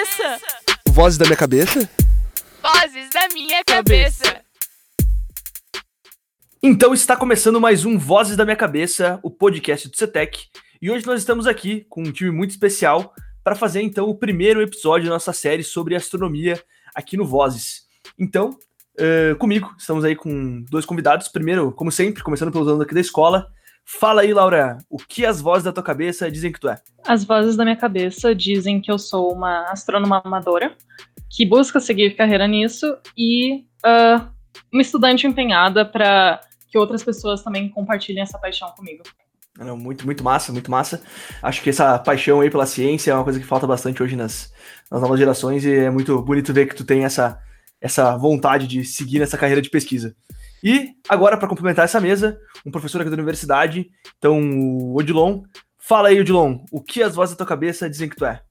cabeça. Vozes da minha cabeça? Vozes da minha cabeça. Então está começando mais um Vozes da Minha Cabeça, o podcast do CETEC. E hoje nós estamos aqui com um time muito especial para fazer então o primeiro episódio da nossa série sobre astronomia aqui no Vozes. Então, uh, comigo, estamos aí com dois convidados. Primeiro, como sempre, começando pelos alunos aqui da escola. Fala aí, Laura, o que as vozes da tua cabeça dizem que tu é? As vozes da minha cabeça dizem que eu sou uma astrônoma amadora que busca seguir carreira nisso e uh, uma estudante empenhada para que outras pessoas também compartilhem essa paixão comigo. Não, muito, muito massa, muito massa. Acho que essa paixão aí pela ciência é uma coisa que falta bastante hoje nas, nas novas gerações e é muito bonito ver que tu tem essa, essa vontade de seguir nessa carreira de pesquisa. E agora, para complementar essa mesa, um professor aqui da universidade, então o Odilon. Fala aí, Odilon, o que as vozes da tua cabeça dizem que tu é?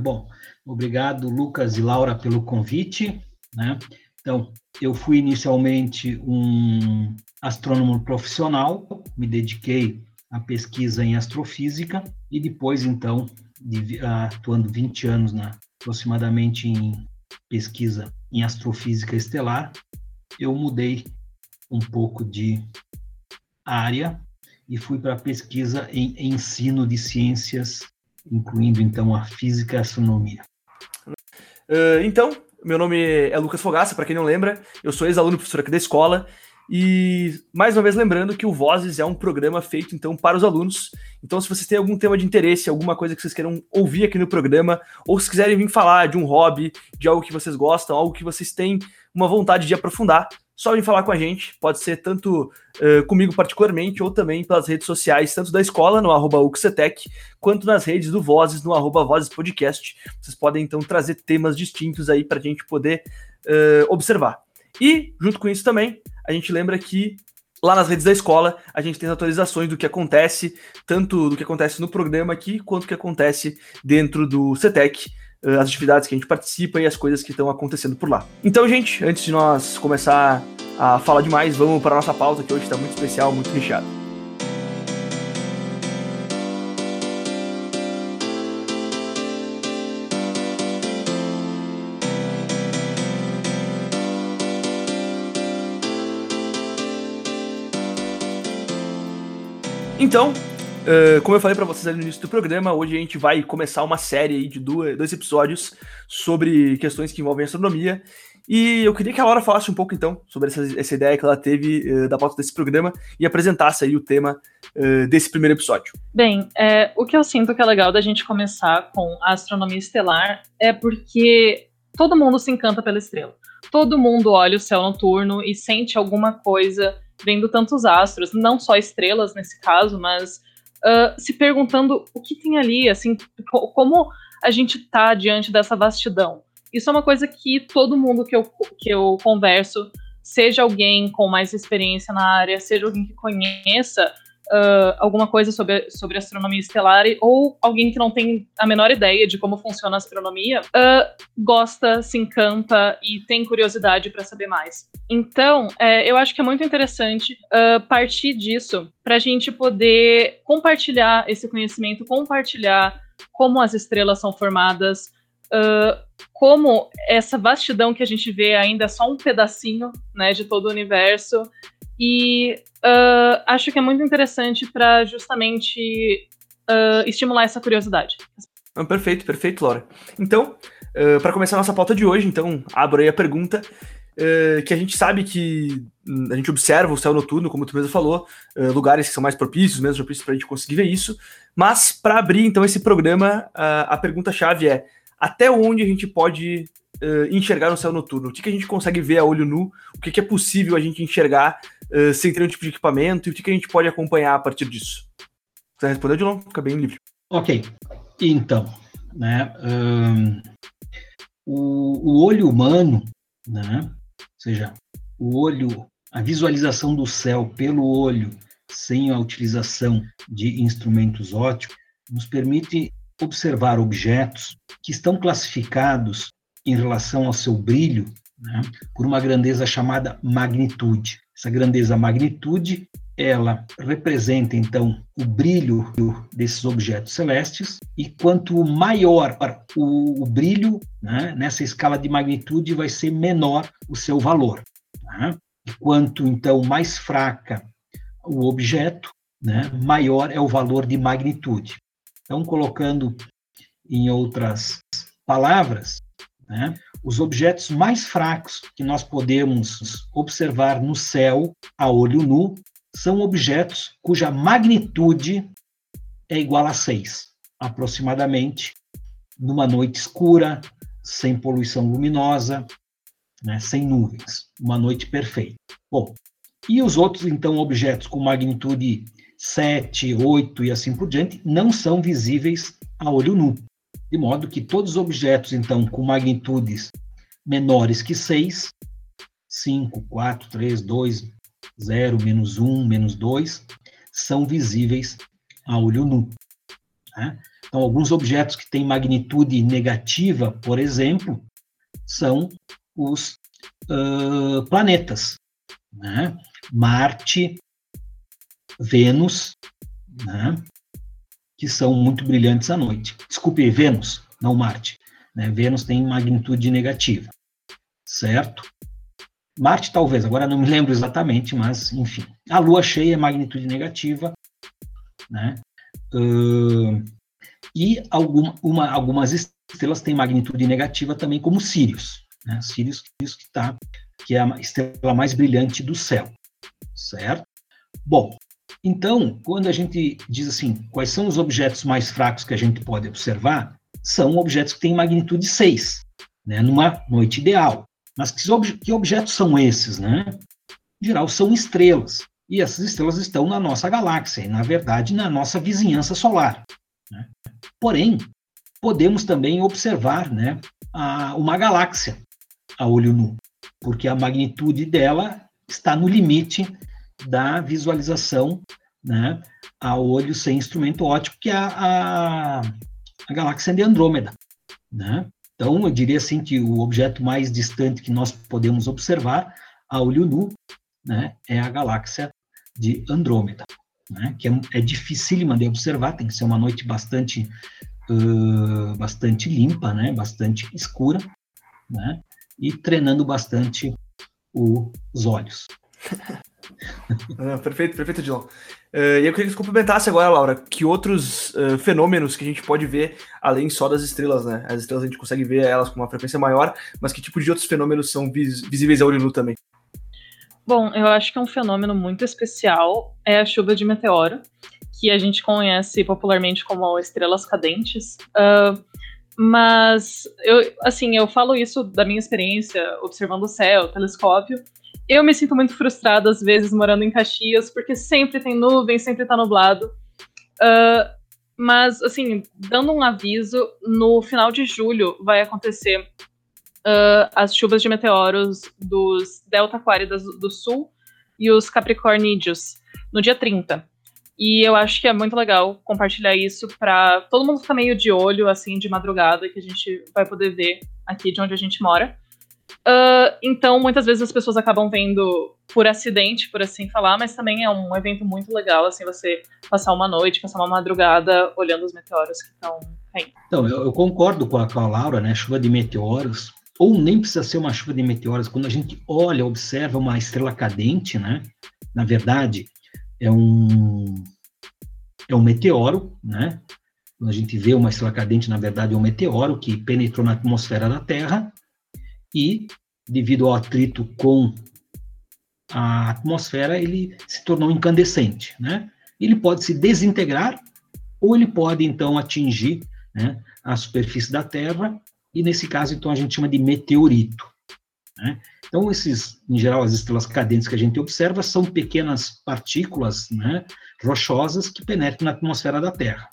Bom, obrigado, Lucas e Laura, pelo convite. Né? Então, eu fui inicialmente um astrônomo profissional, me dediquei à pesquisa em astrofísica e depois, então, de, atuando 20 anos na, aproximadamente em pesquisa em astrofísica estelar, eu mudei um pouco de área e fui para pesquisa em ensino de ciências, incluindo então a física e a astronomia. Uh, então, meu nome é Lucas Fogaça, para quem não lembra, eu sou ex-aluno professor aqui da escola e mais uma vez lembrando que o Vozes é um programa feito então para os alunos. Então, se vocês têm algum tema de interesse, alguma coisa que vocês queiram ouvir aqui no programa, ou se quiserem vir falar de um hobby, de algo que vocês gostam, algo que vocês têm uma vontade de aprofundar, só vir falar com a gente. Pode ser tanto uh, comigo particularmente, ou também pelas redes sociais, tanto da escola, no arroba Uxetec, quanto nas redes do Vozes, no arroba Vozes Podcast. Vocês podem então trazer temas distintos aí para a gente poder uh, observar. E, junto com isso também, a gente lembra que lá nas redes da escola a gente tem as atualizações do que acontece, tanto do que acontece no programa aqui, quanto do que acontece dentro do CETEC. Eh, as atividades que a gente participa e as coisas que estão acontecendo por lá. Então, gente, antes de nós começar a falar demais, vamos para a nossa pauta que hoje está muito especial, muito recheada. Então, Uh, como eu falei para vocês ali no início do programa, hoje a gente vai começar uma série de duas, dois episódios sobre questões que envolvem astronomia. E eu queria que a Laura falasse um pouco, então, sobre essa, essa ideia que ela teve uh, da pauta desse programa e apresentasse aí o tema uh, desse primeiro episódio. Bem, é, o que eu sinto que é legal da gente começar com a astronomia estelar é porque todo mundo se encanta pela estrela. Todo mundo olha o céu noturno e sente alguma coisa vendo tantos astros, não só estrelas nesse caso, mas uh, se perguntando o que tem ali, assim, como a gente tá diante dessa vastidão. Isso é uma coisa que todo mundo que eu, que eu converso, seja alguém com mais experiência na área, seja alguém que conheça uh, alguma coisa sobre, sobre astronomia estelar, ou alguém que não tem a menor ideia de como funciona a astronomia, uh, gosta, se encanta e tem curiosidade para saber mais. Então, é, eu acho que é muito interessante uh, partir disso para a gente poder compartilhar esse conhecimento, compartilhar como as estrelas são formadas, Uh, como essa vastidão que a gente vê ainda é só um pedacinho né, de todo o universo e uh, acho que é muito interessante para justamente uh, estimular essa curiosidade. perfeito, perfeito, Laura. Então, uh, para começar a nossa pauta de hoje, então, abro aí a pergunta. que a gente sabe que hum, a gente observa o céu noturno, como tu mesmo falou, lugares que são mais propícios, mesmo propícios para a gente conseguir ver isso. Mas, para abrir então esse programa, a pergunta-chave é: até onde a gente pode uh, enxergar no céu noturno? O que, que a gente consegue ver a olho nu? O que, que é possível a gente enxergar uh, sem ter nenhum tipo de equipamento? E o que, que a gente pode acompanhar a partir disso? Você respondeu, Dilon? Fica bem livre. Ok. Então, né, um, o, o olho humano, né, ou seja, o olho, a visualização do céu pelo olho, sem a utilização de instrumentos ópticos, nos permite observar objetos que estão classificados em relação ao seu brilho né, por uma grandeza chamada magnitude. Essa grandeza magnitude ela representa então o brilho desses objetos celestes e quanto maior o, o brilho né, nessa escala de magnitude vai ser menor o seu valor. Né? E quanto então mais fraca o objeto, né, maior é o valor de magnitude. Então, colocando em outras palavras, né, os objetos mais fracos que nós podemos observar no céu a olho nu são objetos cuja magnitude é igual a 6, aproximadamente, numa noite escura, sem poluição luminosa, né, sem nuvens, uma noite perfeita. Bom, e os outros, então, objetos com magnitude 7, 8 e assim por diante, não são visíveis a olho nu. De modo que todos os objetos, então, com magnitudes menores que 6, 5, 4, 3, 2, 0, menos 1, menos 2, são visíveis a olho nu. Né? Então, alguns objetos que têm magnitude negativa, por exemplo, são os uh, planetas. Né? Marte, Vênus, né? que são muito brilhantes à noite. Desculpe, Vênus, não Marte. Né? Vênus tem magnitude negativa, certo? Marte, talvez, agora não me lembro exatamente, mas enfim. A Lua cheia é magnitude negativa, né? Uh, e alguma, uma, algumas estrelas têm magnitude negativa também, como Sirius. Né? Sirius, Sirius que, tá, que é a estrela mais brilhante do céu, certo? Bom, então, quando a gente diz assim, quais são os objetos mais fracos que a gente pode observar, são objetos que têm magnitude 6, né? numa noite ideal. Mas que, ob que objetos são esses, né? Em geral, são estrelas. E essas estrelas estão na nossa galáxia, e, na verdade, na nossa vizinhança solar. Né? Porém, podemos também observar né, a, uma galáxia a olho nu, porque a magnitude dela está no limite da visualização né, a olho sem instrumento óptico, que é a, a, a galáxia de Andrômeda. Né? Então, eu diria assim que o objeto mais distante que nós podemos observar a olho nu né, é a galáxia de Andrômeda, né, que é, é dificílima de observar, tem que ser uma noite bastante, uh, bastante limpa, né, bastante escura, né, e treinando bastante o, os olhos. Ah, perfeito, perfeito, Dilon. Uh, e eu queria que você complementasse agora, Laura, que outros uh, fenômenos que a gente pode ver além só das estrelas, né? As estrelas a gente consegue ver elas com uma frequência maior, mas que tipo de outros fenômenos são vis visíveis a olho nu também? Bom, eu acho que é um fenômeno muito especial é a chuva de meteoro, que a gente conhece popularmente como estrelas cadentes. Uh, mas eu, assim, eu falo isso da minha experiência observando o céu, o telescópio, eu me sinto muito frustrada, às vezes, morando em Caxias, porque sempre tem nuvem, sempre tá nublado. Uh, mas, assim, dando um aviso, no final de julho vai acontecer uh, as chuvas de meteoros dos Delta Aquáridas do Sul e os Capricornídeos, no dia 30. E eu acho que é muito legal compartilhar isso para todo mundo ficar meio de olho, assim, de madrugada, que a gente vai poder ver aqui de onde a gente mora. Uh, então, muitas vezes as pessoas acabam vendo por acidente, por assim falar, mas também é um evento muito legal, assim, você passar uma noite, passar uma madrugada olhando os meteoros que estão caindo. Então, eu, eu concordo com a, com a, Laura, né? Chuva de meteoros, ou nem precisa ser uma chuva de meteoros, quando a gente olha, observa uma estrela cadente, né? Na verdade, é um, é um meteoro, né? Quando a gente vê uma estrela cadente, na verdade, é um meteoro que penetrou na atmosfera da Terra e, devido ao atrito com a atmosfera, ele se tornou incandescente, né? Ele pode se desintegrar ou ele pode, então, atingir né, a superfície da Terra e, nesse caso, então, a gente chama de meteorito. Né? Então, esses, em geral, as estrelas cadentes que a gente observa são pequenas partículas né, rochosas que penetram na atmosfera da Terra.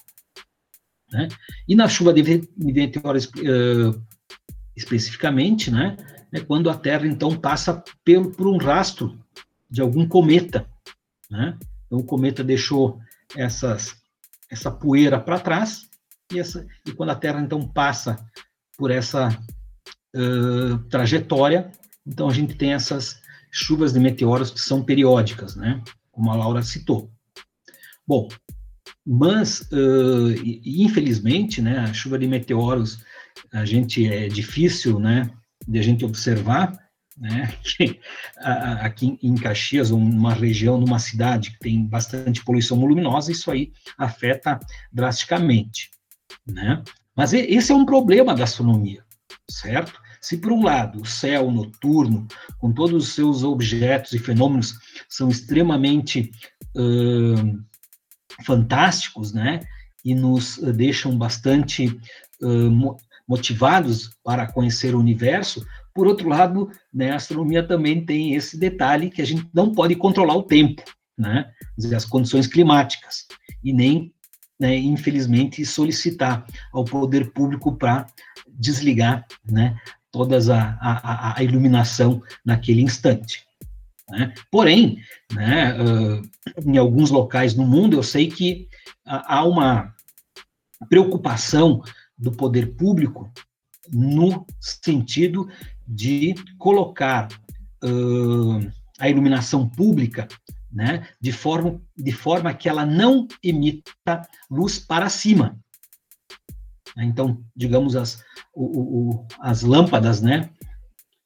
Né? E na chuva de meteoros uh, especificamente, né, é quando a Terra então passa pelo, por um rastro de algum cometa, né? Então o cometa deixou essas, essa poeira para trás e, essa, e quando a Terra então passa por essa uh, trajetória, então a gente tem essas chuvas de meteoros que são periódicas, né? como a Laura citou. Bom, mas, uh, infelizmente, né, a chuva de meteoros, a gente é difícil, né, de a gente observar, né, que aqui em Caxias, uma região, numa cidade que tem bastante poluição luminosa, isso aí afeta drasticamente, né? Mas esse é um problema da astronomia, certo? Se por um lado o céu noturno, com todos os seus objetos e fenômenos, são extremamente uh, fantásticos, né? E nos deixam bastante uh, motivados para conhecer o universo, por outro lado, né, a astronomia também tem esse detalhe que a gente não pode controlar o tempo, né, as condições climáticas, e nem, né, infelizmente, solicitar ao poder público para desligar né, toda a, a, a, iluminação naquele instante. Né? Porém, né, uh, em alguns locais no mundo, eu sei que há uma preocupação do poder público no sentido de colocar uh, a iluminação pública né, de, forma, de forma que ela não emita luz para cima. Então, digamos, as, o, o, as lâmpadas, né,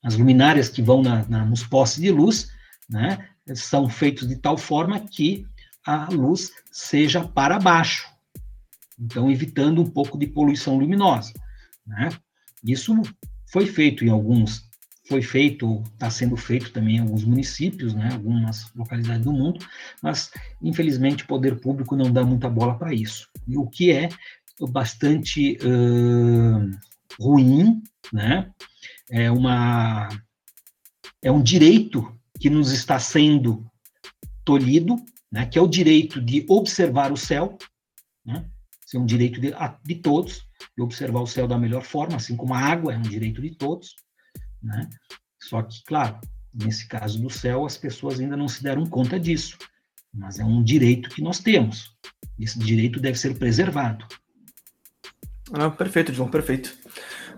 as luminárias que vão na, na, nos postes de luz, né, são feitos de tal forma que a luz seja para baixo. Então, evitando um pouco de poluição luminosa. Né? Isso foi feito em alguns, foi feito, está sendo feito também em alguns municípios, né, algumas localidades do mundo, mas infelizmente o poder público não dá muita bola para isso. E o que é bastante uh, ruim, né? É uma é um direito que nos está sendo tolhido, né? Que é o direito de observar o céu, né? Isso é um direito de, de todos e observar o céu da melhor forma, assim como a água é um direito de todos, né? Só que, claro, nesse caso do céu, as pessoas ainda não se deram conta disso, mas é um direito que nós temos. Esse direito deve ser preservado. Ah, perfeito, João, perfeito.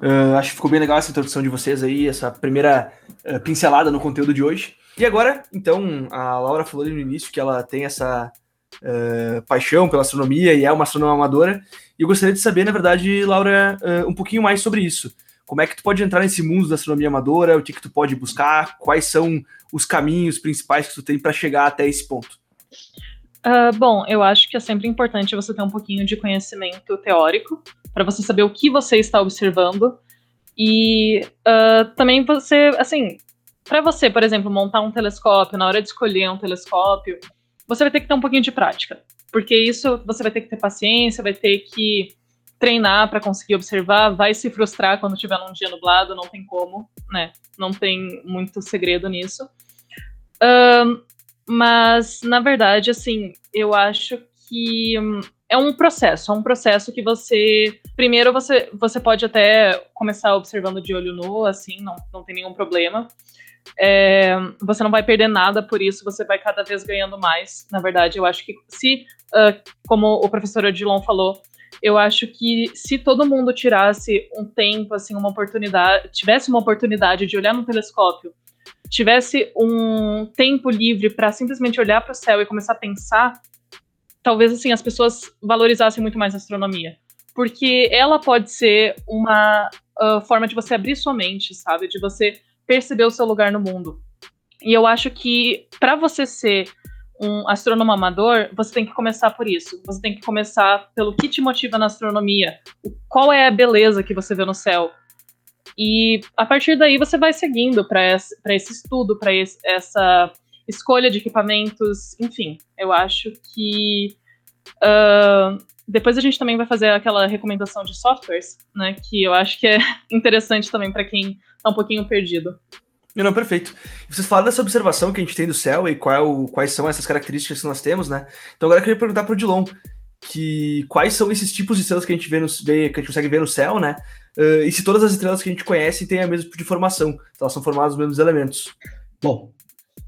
Uh, acho que ficou bem legal essa introdução de vocês aí, essa primeira uh, pincelada no conteúdo de hoje. E agora, então, a Laura falou no início que ela tem essa uh, paixão pela astronomia e é uma astrônoma amadora. E eu gostaria de saber, na verdade, Laura, uh, um pouquinho mais sobre isso. Como é que tu pode entrar nesse mundo da astronomia amadora? O que, que tu pode buscar? Quais são os caminhos principais que tu tem para chegar até esse ponto? Uh, bom, eu acho que é sempre importante você ter um pouquinho de conhecimento teórico para você saber o que você está observando e uh, também você, assim, para você, por exemplo, montar um telescópio, na hora de escolher um telescópio, você vai ter que ter um pouquinho de prática. Porque isso você vai ter que ter paciência, vai ter que treinar para conseguir observar, vai se frustrar quando tiver num dia nublado, não tem como, né? Não tem muito segredo nisso. Um, mas, na verdade, assim, eu acho que é um processo, é um processo que você. Primeiro, você, você pode até começar observando de olho nu, assim, não, não tem nenhum problema. É, você não vai perder nada por isso, você vai cada vez ganhando mais. Na verdade, eu acho que se, uh, como o professor Odilon falou, eu acho que se todo mundo tirasse um tempo, assim, uma oportunidade, tivesse uma oportunidade de olhar no telescópio, tivesse um tempo livre para simplesmente olhar para o céu e começar a pensar, talvez assim as pessoas valorizassem muito mais a astronomia, porque ela pode ser uma uh, forma de você abrir sua mente, sabe, de você perceber o seu lugar no mundo. E eu acho que para você ser um astrônomo amador, você tem que começar por isso. Você tem que começar pelo que te motiva na astronomia. Qual é a beleza que você vê no céu? E a partir daí você vai seguindo para esse, esse estudo, para essa escolha de equipamentos, enfim. Eu acho que uh, depois a gente também vai fazer aquela recomendação de softwares, né? Que eu acho que é interessante também para quem está um pouquinho perdido. Não, perfeito. Vocês falaram dessa observação que a gente tem do céu e qual, quais são essas características que nós temos, né? Então agora eu queria perguntar para o Dilon que quais são esses tipos de estrelas que a gente vê, no, que a gente consegue ver no céu, né? Uh, e se todas as estrelas que a gente conhece têm a mesma tipo de formação, então elas são formadas dos mesmos elementos. Bom,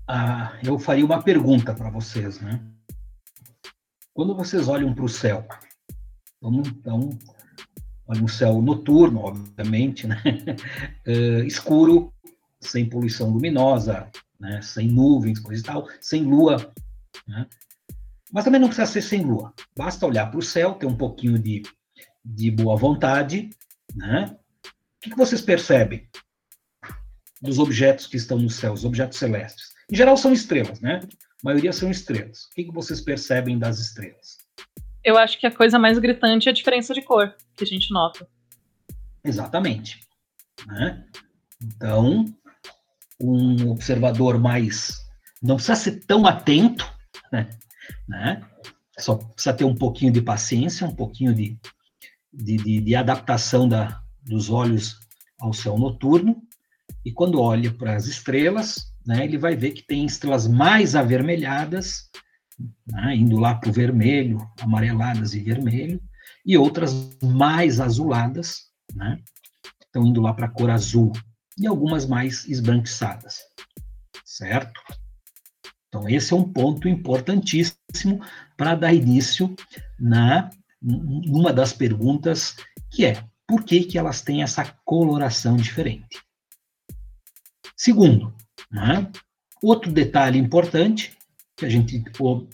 uh, eu faria uma pergunta para vocês, né? Quando vocês olham para o céu, Vamos, então, um céu noturno, obviamente, né? Uh, escuro, sem poluição luminosa, né? sem nuvens, coisa e tal, sem lua. Né? Mas também não precisa ser sem lua. Basta olhar para o céu, ter um pouquinho de, de boa vontade. Né? O que, que vocês percebem dos objetos que estão no céu, os objetos celestes? Em geral são estrelas, né? A maioria são estrelas. O que, que vocês percebem das estrelas? Eu acho que a coisa mais gritante é a diferença de cor que a gente nota. Exatamente. Né? Então, um observador mais. Não precisa ser tão atento, né? né? Só precisa ter um pouquinho de paciência, um pouquinho de, de, de, de adaptação da, dos olhos ao céu noturno. E quando olha para as estrelas, né, ele vai ver que tem estrelas mais avermelhadas, né, indo lá para o vermelho, amareladas e vermelho, e outras mais azuladas, né, estão indo lá para a cor azul, e algumas mais esbranquiçadas, certo? Então, esse é um ponto importantíssimo para dar início na numa das perguntas, que é por que, que elas têm essa coloração diferente? Segundo, né, outro detalhe importante que a gente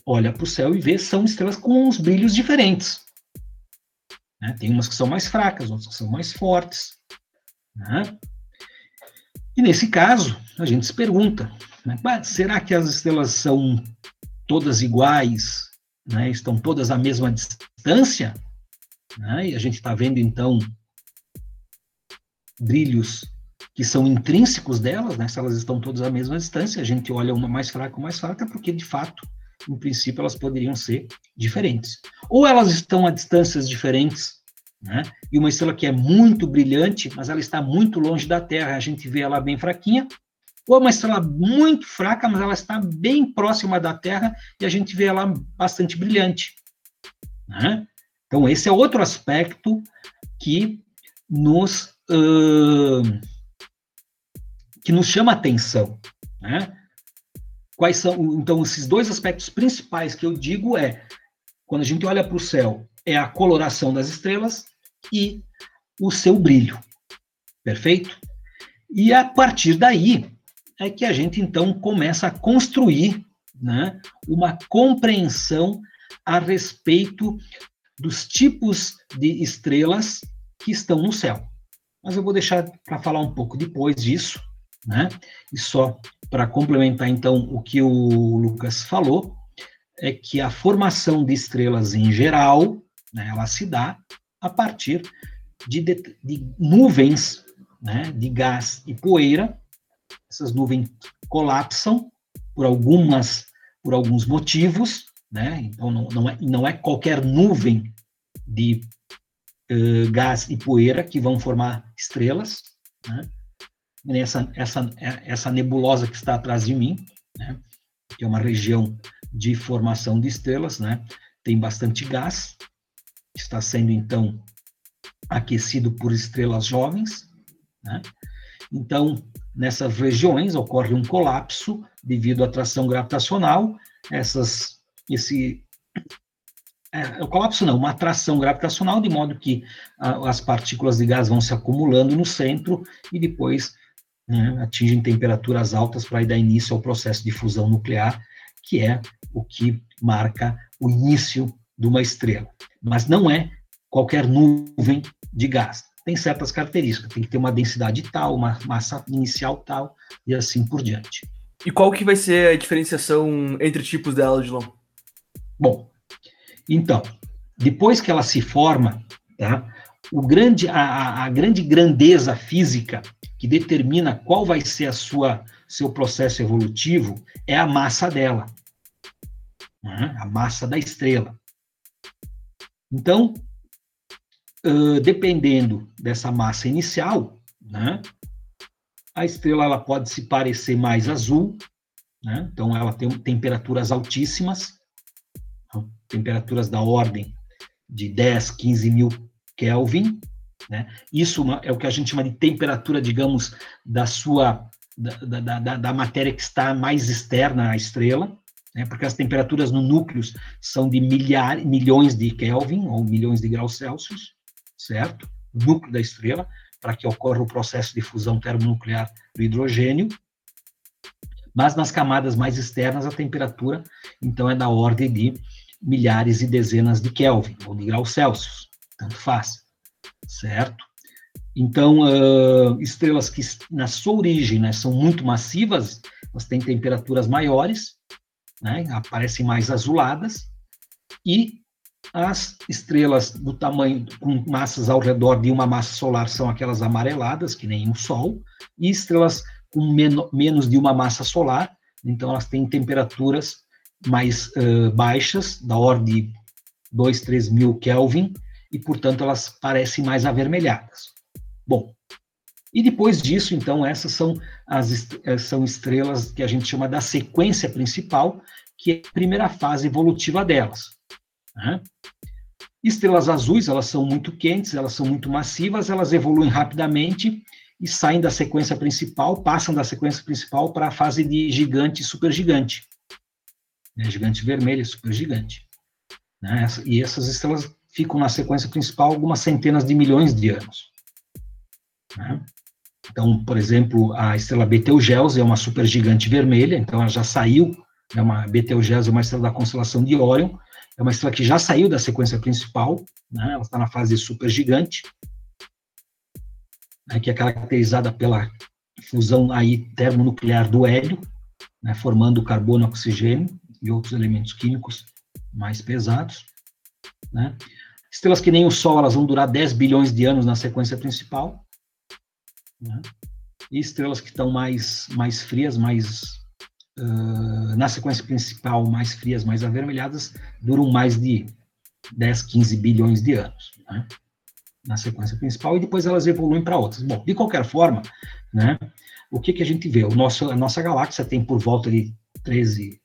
olha para o céu e vê são estrelas com uns brilhos diferentes. Né? Tem umas que são mais fracas, outras que são mais fortes. Né? E nesse caso, a gente se pergunta: né, será que as estrelas são todas iguais? Né, estão todas à mesma distância? Né, e a gente está vendo então brilhos que são intrínsecos delas, né, se elas estão todas à mesma distância, a gente olha uma mais fraca ou mais fraca, porque de fato, em princípio, elas poderiam ser diferentes. Ou elas estão a distâncias diferentes, né? E uma estrela que é muito brilhante, mas ela está muito longe da Terra, a gente vê ela bem fraquinha. Ou é uma estrela muito fraca, mas ela está bem próxima da Terra e a gente vê ela bastante brilhante. Né? Então, esse é outro aspecto que nos, uh, que nos chama atenção. Né? Quais são, então, esses dois aspectos principais que eu digo é, quando a gente olha para o céu é a coloração das estrelas e o seu brilho. Perfeito? E a partir daí é que a gente então começa a construir né, uma compreensão a respeito dos tipos de estrelas que estão no céu. Mas eu vou deixar para falar um pouco depois disso, né? E só para complementar então o que o Lucas falou, é que a formação de estrelas em geral né? Ela se dá a partir de, de, de nuvens né? de gás e poeira. Essas nuvens colapsam por algumas por alguns motivos, né? Então não, não, é, não é qualquer nuvem de uh, gás e poeira que vão formar estrelas, né? Essa, essa, essa nebulosa que está atrás de mim, né? que é uma região de formação de estrelas, né? Tem bastante gás, está sendo então aquecido por estrelas jovens. Né? Então, nessas regiões ocorre um colapso devido à atração gravitacional. Essas, esse é, o colapso não, uma atração gravitacional, de modo que a, as partículas de gás vão se acumulando no centro e depois né, atingem temperaturas altas para dar início ao processo de fusão nuclear, que é o que marca o início de uma estrela. Mas não é qualquer nuvem de gás. Tem certas características, tem que ter uma densidade tal, uma massa inicial tal, e assim por diante. E qual que vai ser a diferenciação entre tipos dela, Dilon? Bom, então, depois que ela se forma, tá, o grande, a, a grande grandeza física que determina qual vai ser a sua seu processo evolutivo é a massa dela, né, a massa da estrela. Então, uh, dependendo dessa massa inicial, né, a estrela ela pode se parecer mais azul, né, então ela tem temperaturas altíssimas, então, temperaturas da ordem de 10, 15 mil Kelvin, né, isso é o que a gente chama de temperatura, digamos, da sua, da, da, da, da matéria que está mais externa à estrela, né, porque as temperaturas no núcleo são de milhar, milhões de Kelvin, ou milhões de graus Celsius, certo? Núcleo da estrela, para que ocorra o processo de fusão termonuclear do hidrogênio. Mas nas camadas mais externas, a temperatura, então, é da ordem de milhares e dezenas de Kelvin, ou de graus Celsius, tanto faz, certo? Então, uh, estrelas que na sua origem né, são muito massivas, elas têm temperaturas maiores, né, aparecem mais azuladas, e as estrelas do tamanho, com massas ao redor de uma massa solar, são aquelas amareladas, que nem o Sol, e estrelas com menos de uma massa solar, então elas têm temperaturas mais uh, baixas, da ordem de 2, 3 mil Kelvin, e, portanto, elas parecem mais avermelhadas. Bom, e depois disso, então, essas são as eh, são estrelas que a gente chama da sequência principal, que é a primeira fase evolutiva delas. Né? Estrelas azuis, elas são muito quentes, elas são muito massivas, elas evoluem rapidamente e saem da sequência principal, passam da sequência principal para a fase de gigante e supergigante. Né? Gigante vermelho supergigante. Né? E essas estrelas ficam na sequência principal algumas centenas de milhões de anos. Né? Então, por exemplo, a estrela Betelgeuse é uma supergigante vermelha, então ela já saiu, é uma Betelgeuse é uma estrela da constelação de Órion, é uma estrela que já saiu da sequência principal, né? ela está na fase supergigante, né? que é caracterizada pela fusão aí termonuclear do hélio, né? formando carbono, oxigênio e outros elementos químicos mais pesados. Né? Estrelas que nem o Sol, elas vão durar 10 bilhões de anos na sequência principal. Né? E estrelas que estão mais, mais frias, mais uh, na sequência principal, mais frias, mais avermelhadas, duram mais de 10, 15 bilhões de anos. Né? Na sequência principal, e depois elas evoluem para outras. Bom, de qualquer forma, né, o que, que a gente vê? O nosso, a nossa galáxia tem por volta de 13,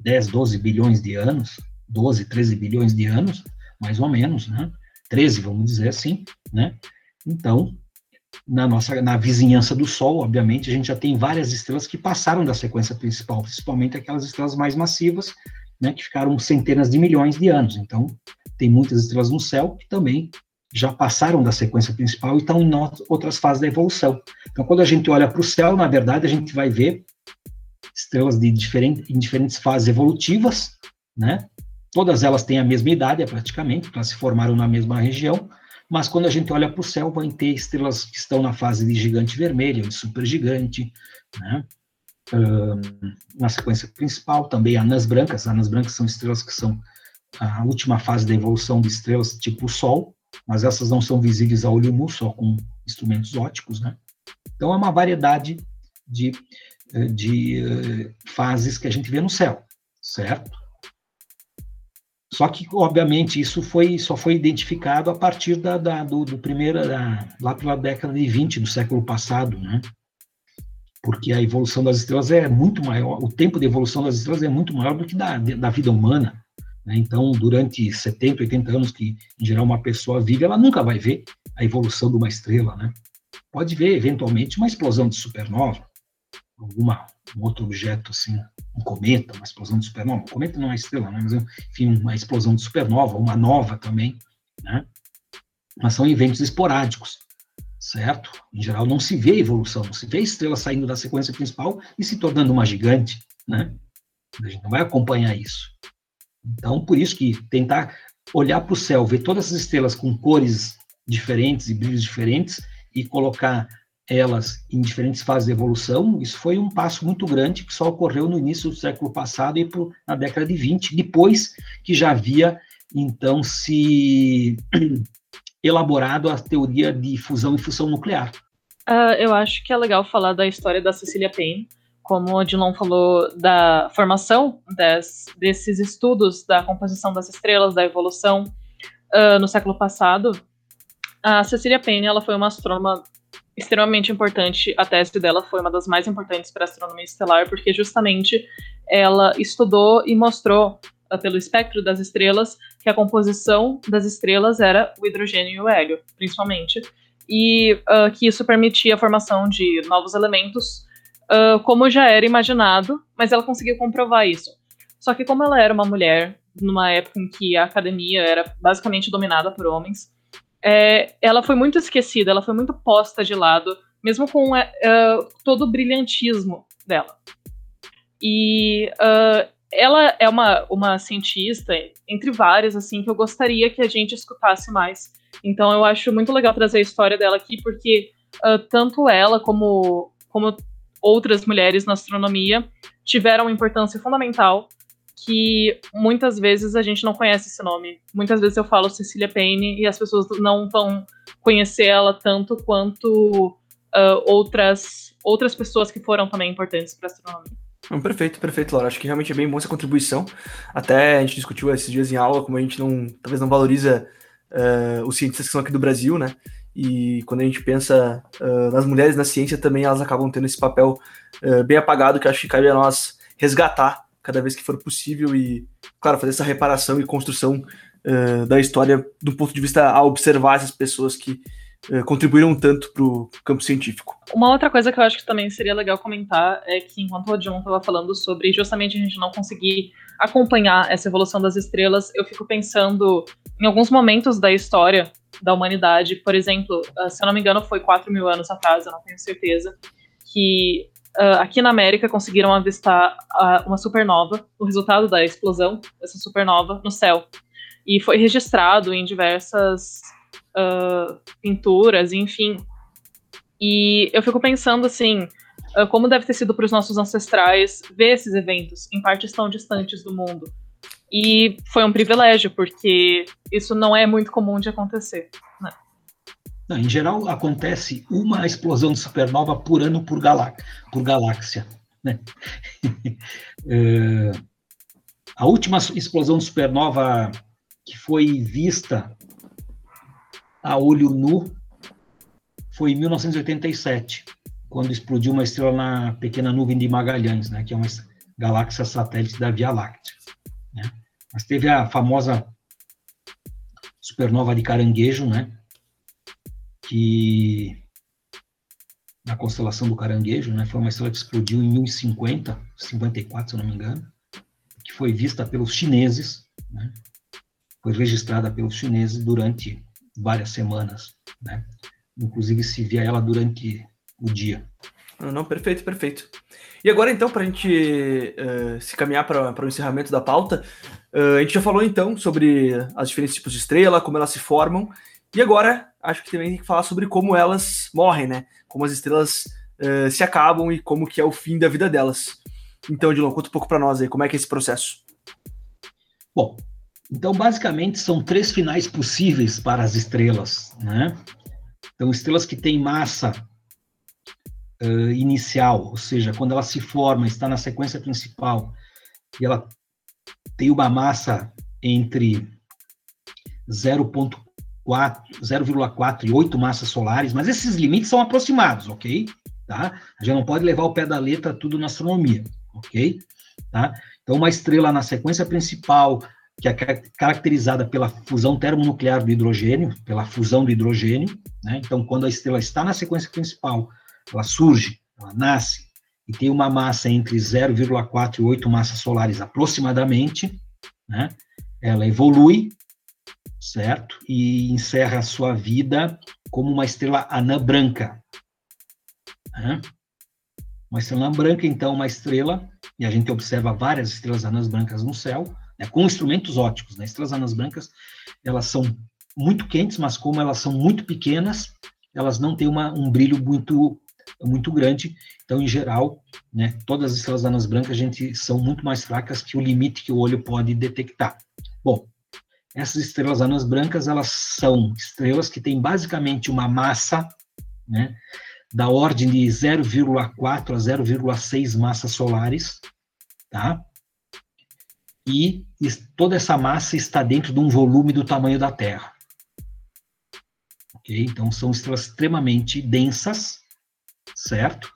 10, 12 bilhões de anos, 12, 13 bilhões de anos, mais ou menos, né? 13, vamos dizer assim, né? Então, na nossa na vizinhança do Sol, obviamente, a gente já tem várias estrelas que passaram da sequência principal, principalmente aquelas estrelas mais massivas, né, que ficaram centenas de milhões de anos. Então, tem muitas estrelas no céu que também já passaram da sequência principal e estão em outras fases da evolução. Então, quando a gente olha para o céu, na verdade, a gente vai ver estrelas de diferente, em diferentes fases evolutivas, né? Todas elas têm a mesma idade, praticamente, porque elas se formaram na mesma região, mas quando a gente olha para o céu, vai ter estrelas que estão na fase de gigante vermelho, de supergigante, né? Na sequência principal, também anãs brancas. Anãs brancas são estrelas que são a última fase da evolução de estrelas tipo o Sol, mas essas não são visíveis a olho nu, só com instrumentos ópticos, né? Então é uma variedade de, de uh, fases que a gente vê no céu, certo? Só que, obviamente, isso foi, só foi identificado a partir da, da do, do primeiro, da, lá pela década de 20 do século passado, né? Porque a evolução das estrelas é muito maior, o tempo de evolução das estrelas é muito maior do que da, da vida humana. Né? Então, durante 70, 80 anos que, em geral, uma pessoa vive, ela nunca vai ver a evolução de uma estrela, né? Pode ver, eventualmente, uma explosão de supernova, alguma um outro objeto assim, um cometa, uma explosão de supernova. Um cometa não é estrela, né? mas enfim, uma explosão de supernova, uma nova também, né? Mas são eventos esporádicos, certo? Em geral, não se vê evolução, não se vê estrela saindo da sequência principal e se tornando uma gigante, né? A gente não vai acompanhar isso. Então, por isso que tentar olhar para o céu, ver todas as estrelas com cores diferentes e brilhos diferentes e colocar elas em diferentes fases de evolução, isso foi um passo muito grande que só ocorreu no início do século passado e na década de 20, depois que já havia, então, se elaborado a teoria de fusão e fusão nuclear. Uh, eu acho que é legal falar da história da Cecilia Payne, como o Dilon falou da formação des, desses estudos da composição das estrelas, da evolução uh, no século passado. A Cecilia Payne ela foi uma astrônoma extremamente importante. A tese dela foi uma das mais importantes para a astronomia estelar, porque justamente ela estudou e mostrou uh, pelo espectro das estrelas que a composição das estrelas era o hidrogênio e o hélio, principalmente, e uh, que isso permitia a formação de novos elementos, uh, como já era imaginado, mas ela conseguiu comprovar isso. Só que como ela era uma mulher, numa época em que a academia era basicamente dominada por homens, é, ela foi muito esquecida, ela foi muito posta de lado, mesmo com é, todo o brilhantismo dela. E uh, ela é uma, uma cientista, entre várias, assim, que eu gostaria que a gente escutasse mais. Então eu acho muito legal trazer a história dela aqui, porque uh, tanto ela como, como outras mulheres na astronomia tiveram importância fundamental que muitas vezes a gente não conhece esse nome. Muitas vezes eu falo Cecília Payne e as pessoas não vão conhecer ela tanto quanto uh, outras, outras pessoas que foram também importantes para a astronomia. Perfeito, perfeito, Laura. Acho que realmente é bem bom essa contribuição. Até a gente discutiu esses dias em aula como a gente não, talvez não valoriza uh, os cientistas que são aqui do Brasil, né? E quando a gente pensa uh, nas mulheres na ciência, também elas acabam tendo esse papel bem apagado que acho que cabe a nós resgatar cada vez que for possível e, claro, fazer essa reparação e construção da história do ponto de vista a observar essas pessoas que é, contribuíram tanto para o campo científico. Uma outra coisa que eu acho que também seria legal comentar é que enquanto o John estava falando sobre justamente a gente não conseguir acompanhar essa evolução das estrelas, eu fico pensando em alguns momentos da história da humanidade, por exemplo, ah, se eu não me engano foi 4 mil anos atrás, eu não tenho certeza, que uh, aqui na América conseguiram avistar uh, uma supernova, o resultado da explosão dessa supernova no céu. E foi registrado em diversas uh, pinturas, enfim. E eu fico pensando assim, como deve ter sido para os nossos ancestrais ver esses eventos em partes tão distantes do mundo. E foi um privilégio, porque isso não é muito comum de acontecer. Né? Não, em geral, acontece uma explosão de supernova por ano por, galá por galáxia. Né? uh, a última explosão de supernova que foi vista a olho nu foi em 1987, quando explodiu uma estrela na pequena nuvem de Magalhães, né, que é uma galáxia satélite da Via Láctea. Né? Mas teve a famosa supernova de Caranguejo, né, que na constelação do Caranguejo, né, foi uma estrela que explodiu em 1050, 54, se eu não me engano, que foi vista pelos chineses, né, foi registrada pelos chineses durante várias semanas, né? Inclusive se via ela durante o dia. Não, não perfeito, perfeito. E agora então, para a gente uh, se caminhar para o encerramento da pauta, uh, a gente já falou então sobre as diferentes tipos de estrela, como elas se formam, e agora acho que também tem que falar sobre como elas morrem, né? Como as estrelas uh, se acabam e como que é o fim da vida delas. Então, Dilon, conta um pouco para nós aí, como é que é esse processo? Bom, então, basicamente, são três finais possíveis para as estrelas. Né? Então, estrelas que têm massa uh, inicial, ou seja, quando ela se forma, está na sequência principal, e ela tem uma massa entre 0,4 e 8 massas solares, mas esses limites são aproximados, ok? Tá? A gente não pode levar o pé da letra tudo na astronomia, ok? Tá? Então, uma estrela na sequência principal, que é caracterizada pela fusão termonuclear do hidrogênio, pela fusão do hidrogênio. Né? Então, quando a estrela está na sequência principal, ela surge, ela nasce e tem uma massa entre 0,4 e 8 massas solares aproximadamente. Né? Ela evolui, certo? E encerra a sua vida como uma estrela anã branca. Né? Uma estrela anã branca, então, uma estrela, e a gente observa várias estrelas anãs brancas no céu, né, com instrumentos óticos. Né? Estrelas anãs brancas, elas são muito quentes, mas como elas são muito pequenas, elas não têm uma, um brilho muito muito grande. Então, em geral, né, todas as estrelas anãs brancas a gente são muito mais fracas que o limite que o olho pode detectar. Bom, essas estrelas anãs brancas elas são estrelas que têm basicamente uma massa, né, da ordem de 0,4 a 0,6 massas solares, tá? e toda essa massa está dentro de um volume do tamanho da Terra. Ok? Então, são estrelas extremamente densas, certo?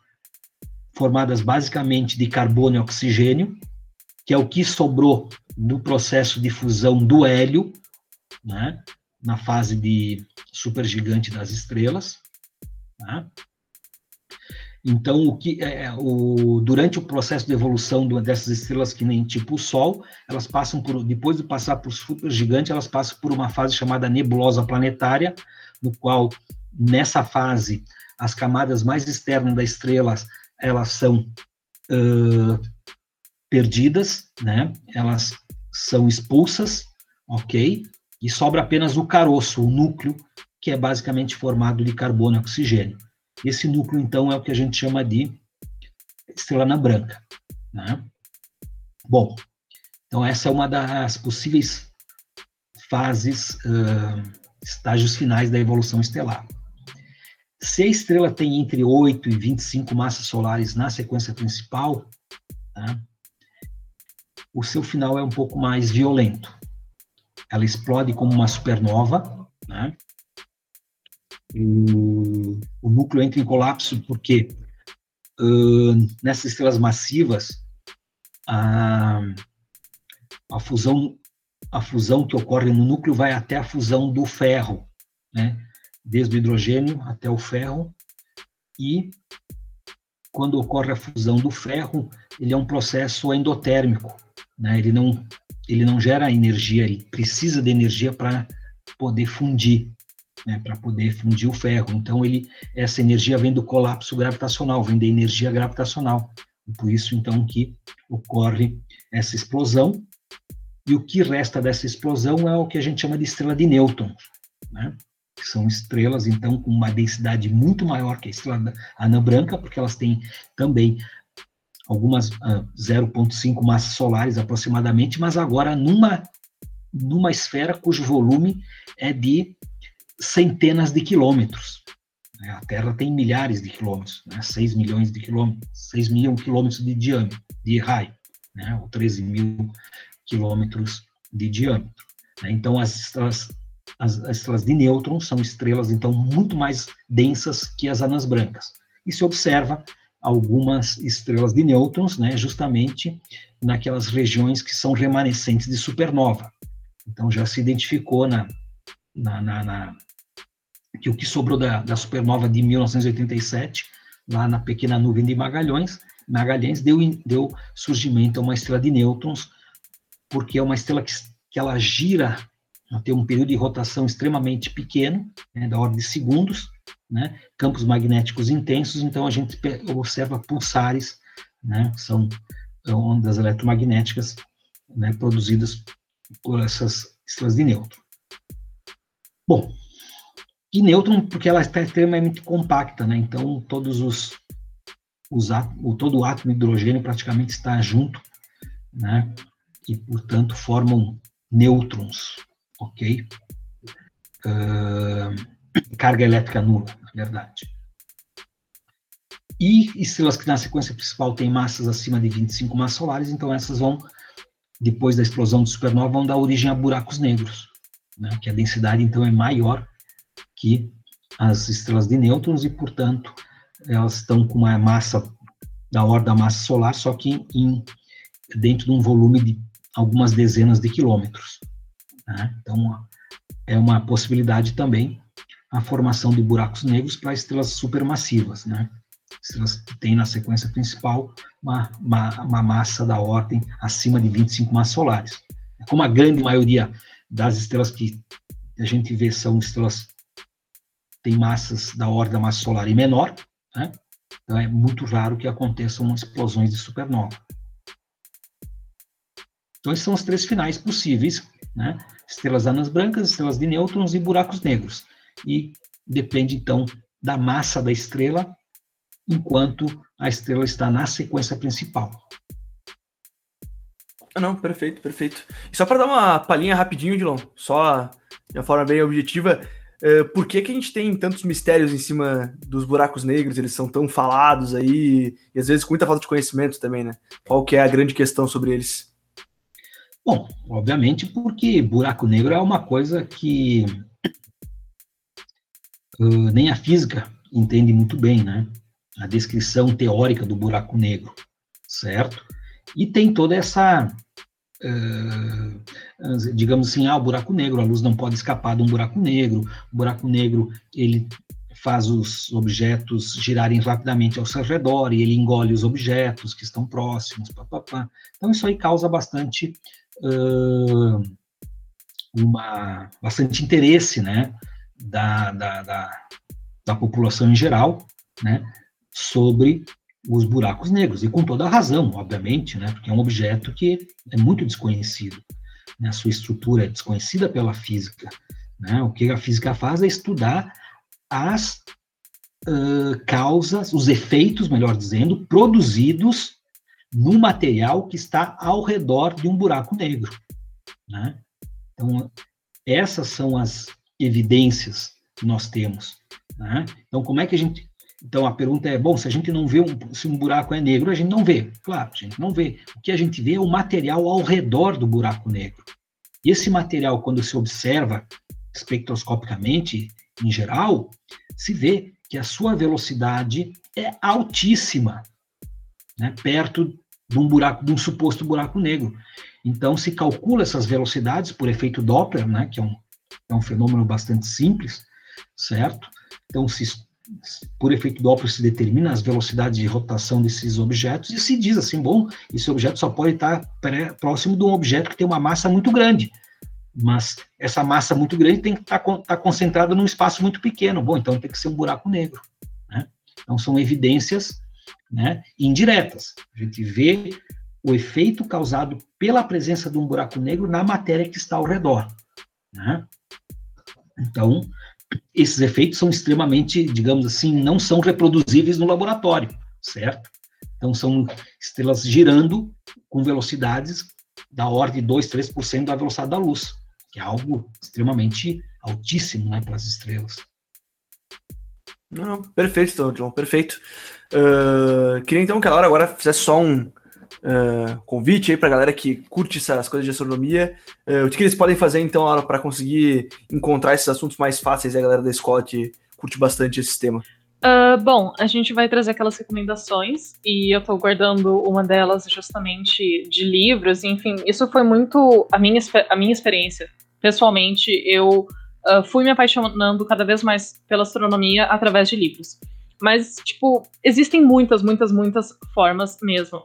Formadas basicamente de carbono e oxigênio, que é o que sobrou do processo de fusão do hélio, né? na fase de supergigante das estrelas. Né? Então, o que é, é, o, durante o processo de evolução do, dessas estrelas que nem tipo o Sol, elas passam por, depois de passar por supergigante, elas passam por uma fase chamada nebulosa planetária, no qual nessa fase as camadas mais externas das estrelas elas são uh, perdidas, né? Elas são expulsas, ok? E sobra apenas o caroço, o núcleo, que é basicamente formado de carbono e oxigênio. Esse núcleo, então, é o que a gente chama de estrela anã branca. Né? Bom, então essa é uma das possíveis fases, uh, estágios finais da evolução estelar. Se a estrela tem entre 8 e 25 massas solares na sequência principal, né, o seu final é um pouco mais violento. Ela explode como uma supernova, né? o, o núcleo entra em colapso porque uh, nessas estrelas massivas a, a fusão a fusão que ocorre no núcleo vai até a fusão do ferro, né? Desde o hidrogênio até o ferro e quando ocorre a fusão do ferro, ele é um processo endotérmico, né? Ele não ele não gera energia, ele precisa de energia para poder fundir né, para poder fundir o ferro. Então, ele, essa energia vem do colapso gravitacional, vem da energia gravitacional. Por isso, então, que ocorre essa explosão. E o que resta dessa explosão é o que a gente chama de estrela de nêutrons, né? que são estrelas, então, com uma densidade muito maior que a estrela anã branca, porque elas têm também algumas uh, ah, 0,5 massas solares aproximadamente, mas agora numa, numa esfera cujo volume é de centenas de quilômetros. Né? A Terra tem milhares de quilômetros, né? 6 milhões de quilômetros, 6 milhões de quilômetros de diâmetro, de raio, né? ou 13 mil quilômetros de diâmetro. Né? Então, as estrelas, as, as estrelas de nêutrons são estrelas, então, muito mais densas que as anãs brancas. E se observa algumas estrelas de nêutrons, né, justamente naquelas regiões que são remanescentes de supernova. Então, já se identificou na, na, na, na que o que sobrou da, da supernova de 1987, lá na pequena nuvem de Magalhães, Magalhães deu, deu surgimento a uma estrela de nêutrons, porque é uma estrela que, que ela gira, ela tem um período de rotação extremamente pequeno, né, da ordem de segundos, né, campos magnéticos intensos, então a gente observa pulsares, né, são ondas eletromagnéticas né, produzidas por essas estrelas de nêutron. Bom, e nêutron, porque ela está extremamente compacta, né? Então, todos os, os todo o átomo de hidrogênio praticamente está junto, né? E, portanto, formam nêutrons, ok? Uh, carga elétrica nula, na verdade. E estrelas que na sequência principal têm massas acima de 25 massas solares, então essas vão, depois da explosão de supernova, vão dar origem a buracos negros, né? que a densidade, então, é maior que as estrelas de nêutrons e, portanto, elas estão com uma massa da ordem da massa solar, só que em, dentro de um volume de algumas dezenas de quilômetros. Né? Então, é uma possibilidade também a formação de buracos negros para estrelas supermassivas, né? Estrelas que têm na sequência principal uma, uma, uma massa da ordem acima de 25 massas solares. Como a grande maioria das estrelas que a gente vê são estrelas tem massas da ordem da massa solar e menor, né? então é muito raro que aconteçam explosões de supernova. Então, esses são os três finais possíveis, né? Estrelas anãs brancas, estrelas de nêutrons e buracos negros. E depende, então, da massa da estrela, enquanto a estrela está na sequência principal. Ah, não, perfeito, perfeito. E só para dar uma palhinha rapidinho, Dilon, só de uma forma bem objetiva, uh, por que, que a gente tem tantos mistérios em cima dos buracos negros? Eles são tão falados aí, e às vezes com muita falta de conhecimento também, né? Qual que é a grande questão sobre eles? Bom, obviamente porque buraco negro é uma coisa que uh, nem a física entende muito bem, né? A descrição teórica do buraco negro, certo? E tem toda essa uh, digamos assim, ah, o buraco negro, a luz não pode escapar de um buraco negro, o buraco negro, ele faz os objetos girarem rapidamente ao seu redor e ele engole os objetos que estão próximos, pá, pá, pá. Então isso aí causa bastante uh, uma bastante interesse, né, da, da, da, da população em geral, né, sobre os buracos negros, e com toda a razão, obviamente, né, porque é um objeto que é muito desconhecido. Né, a sua estrutura é desconhecida pela física. Né, o que a física faz é estudar as uh, causas, os efeitos, melhor dizendo, produzidos no material que está ao redor de um buraco negro. Né? Então, essas são as evidências que nós temos. Né? Então, como é que a gente. Então, a pergunta é: bom, se a gente não vê um, se um buraco é negro, a gente não vê. Claro, a gente não vê. O que a gente vê é o material ao redor do buraco negro. E esse material, quando se observa espectroscopicamente, em geral, se vê que a sua velocidade é altíssima, né, perto de um buraco, de um suposto buraco negro. Então, se calcula essas velocidades por efeito Doppler, né, que é um, é um fenômeno bastante simples, certo? Então, se, por efeito Doppler se determina as velocidades de rotação desses objetos e se diz assim, bom, esse objeto só pode estar pré, próximo de um objeto que tem uma massa muito grande. Mas essa massa muito grande tem que estar tá, tá concentrada num espaço muito pequeno. Bom, então tem que ser um buraco negro. Né? Então são evidências né, indiretas. A gente vê o efeito causado pela presença de um buraco negro na matéria que está ao redor. Né? Então, esses efeitos são extremamente, digamos assim, não são reproduzíveis no laboratório, certo? Então, são estrelas girando com velocidades da ordem de 2, 3% da velocidade da luz que é algo extremamente altíssimo né, para as estrelas. Não, perfeito, então, John, perfeito. Uh, queria então que a Laura agora fizesse só um uh, convite aí para galera que curte essas coisas de astronomia. Uh, o que eles podem fazer então, para conseguir encontrar esses assuntos mais fáceis? A galera da escola que curte bastante esse tema. Uh, bom, a gente vai trazer aquelas recomendações e eu estou guardando uma delas justamente de livros, enfim, isso foi muito a minha, a minha experiência. Pessoalmente, eu uh, fui me apaixonando cada vez mais pela astronomia através de livros. Mas, tipo, existem muitas, muitas, muitas formas mesmo.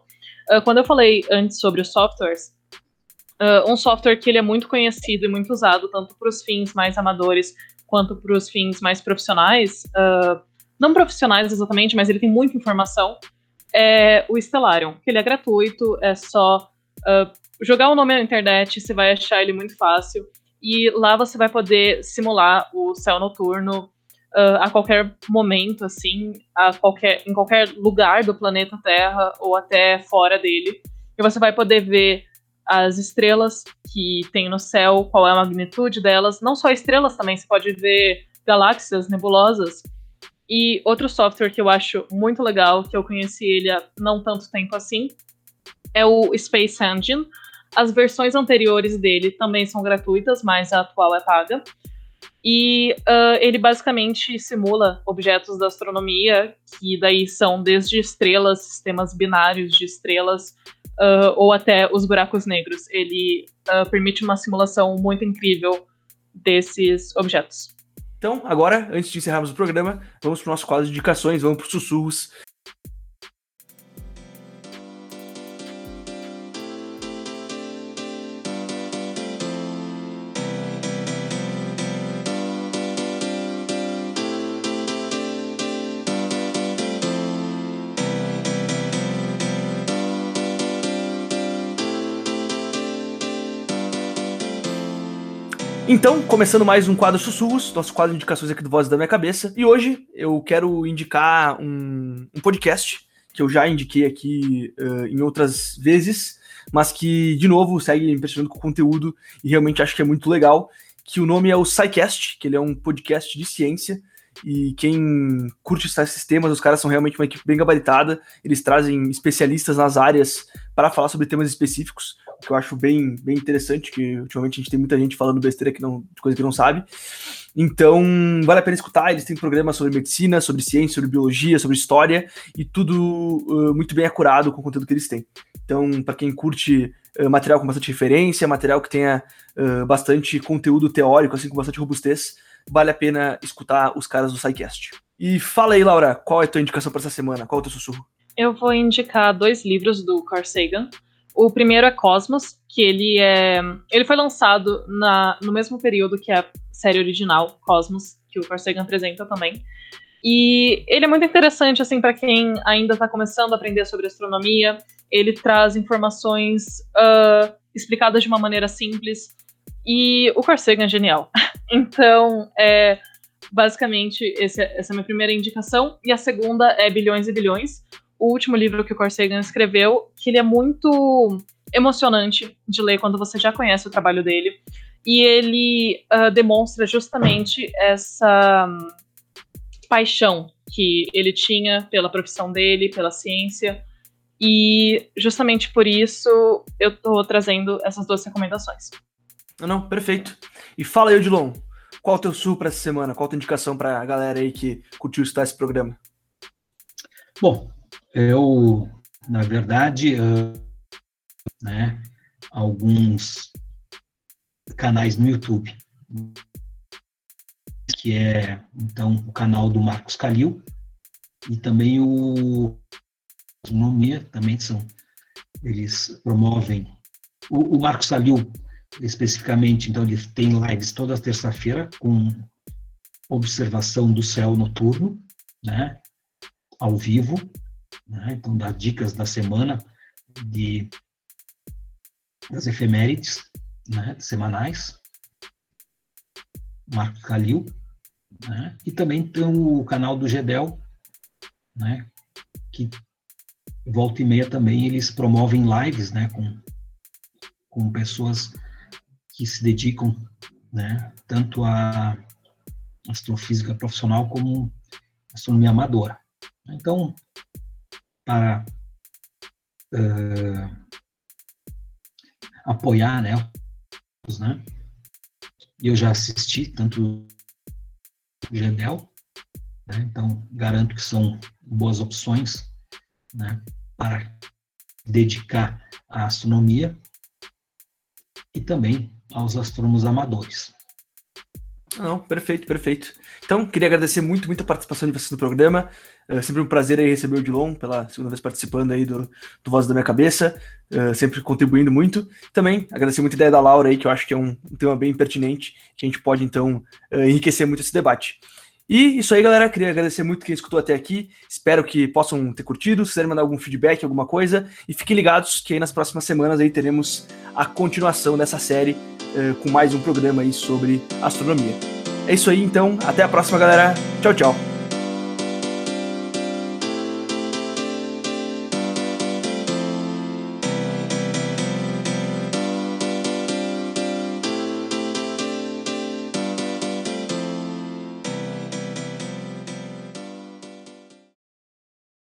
Uh, quando eu falei antes sobre os softwares, um software que ele é muito conhecido e muito usado, tanto para os fins mais amadores quanto para os fins mais profissionais, uh, não profissionais exatamente, mas ele tem muita informação, é o Stellarium, que ele é gratuito, é só uh, jogar o nome na internet, você vai achar ele muito fácil, e lá você vai poder simular o céu noturno uh, a qualquer momento, assim, a qualquer, em qualquer lugar do planeta Terra ou até fora dele, e você vai poder ver as estrelas que tem no céu, qual é a magnitude delas, não só estrelas também, você pode ver galáxias, nebulosas, e outro software que eu acho muito legal, que eu conheci ele há não tanto tempo assim, é o Space Engine. As versões anteriores dele também são gratuitas, mas a atual é paga. E uh, ele basicamente simula objetos da astronomia, que daí são desde estrelas, sistemas binários de estrelas, uh, ou até os buracos negros. Ele uh, permite uma simulação muito incrível desses objetos. Então, agora, antes de encerrarmos o programa, vamos para o nosso quadro de indicações, vamos para os sussurros Então, começando mais um quadro Sussurros, nosso quadro de indicações aqui do Voz da Minha Cabeça. E hoje eu quero indicar um, um podcast que eu já indiquei aqui uh, em outras vezes, mas que, de novo, segue impressionando com o conteúdo e realmente acho que é muito legal. Que o nome é o SciCast, que ele é um podcast de ciência. E quem curte esses temas, os caras são realmente uma equipe bem gabaritada. Eles trazem especialistas nas áreas para falar sobre temas específicos que eu acho bem, bem interessante, que ultimamente a gente tem muita gente falando besteira que não, de coisa que não sabe. Então, vale a pena escutar. Eles têm programas sobre medicina, sobre ciência, sobre biologia, sobre história e tudo uh, muito bem acurado com o conteúdo que eles têm. Então, para quem curte uh, material com bastante referência, material que tenha uh, bastante conteúdo teórico, assim, com bastante robustez, vale a pena escutar os caras do SciCast. E fala aí, Laura, qual é a tua indicação para essa semana? Qual é o teu sussurro? Eu vou indicar dois livros do Carl Sagan. O primeiro é Cosmos, que ele é. Ele foi lançado na, no mesmo período que a série original, Cosmos, que o Carl apresenta também. E ele é muito interessante assim para quem ainda está começando a aprender sobre astronomia. Ele traz informações uh, explicadas de uma maneira simples. E o Carl é genial. então, é, basicamente, esse, essa é a minha primeira indicação. E a segunda é Bilhões e Bilhões, o último livro que o Carl Sagan escreveu, que ele é muito emocionante de ler quando você já conhece o trabalho dele. E ele uh, demonstra justamente essa um, paixão que ele tinha pela profissão dele, pela ciência. E justamente por isso eu estou trazendo essas duas recomendações. Não, não, perfeito. E fala aí, Odilon, qual o teu sul para essa semana? Qual a tua indicação para a galera aí que curtiu estar esse programa? Bom, eu, na verdade, uh, né, alguns canais no YouTube, que é, então, o canal do Marcos Calil e também o Astronomia, também são, eles promovem, o, o Marcos Calil, especificamente, então, ele tem lives toda terça-feira com observação do céu noturno, né, ao vivo, né, então dá dicas da semana de das efemérides né, semanais, Marco Calil, né, e também tem o canal do Gedel, né, que volta e meia também eles promovem lives né, com, com pessoas que se dedicam né, tanto a astrofísica profissional como astronomia amadora. Então, para uh, apoiar, né? Eu já assisti tanto o Gedel, né? então garanto que são boas opções, né, para dedicar à astronomia e também aos astrônomos amadores. Não, perfeito, perfeito. Então, queria agradecer muito, muito a participação de vocês no programa. É sempre um prazer aí receber o Dilon pela segunda vez participando aí do, do Voz da Minha Cabeça, uh, sempre contribuindo muito. Também agradecer muito a ideia da Laura aí, que eu acho que é um, tema bem pertinente, que a gente pode então uh, enriquecer muito esse debate. E isso aí, galera. Queria agradecer muito quem escutou até aqui. Espero que possam ter curtido. Se quiserem mandar algum feedback, alguma coisa. E fiquem ligados que aí nas próximas semanas aí teremos a continuação dessa série uh, com mais um programa aí sobre astronomia. É isso aí, então. Até a próxima, galera. Tchau, tchau.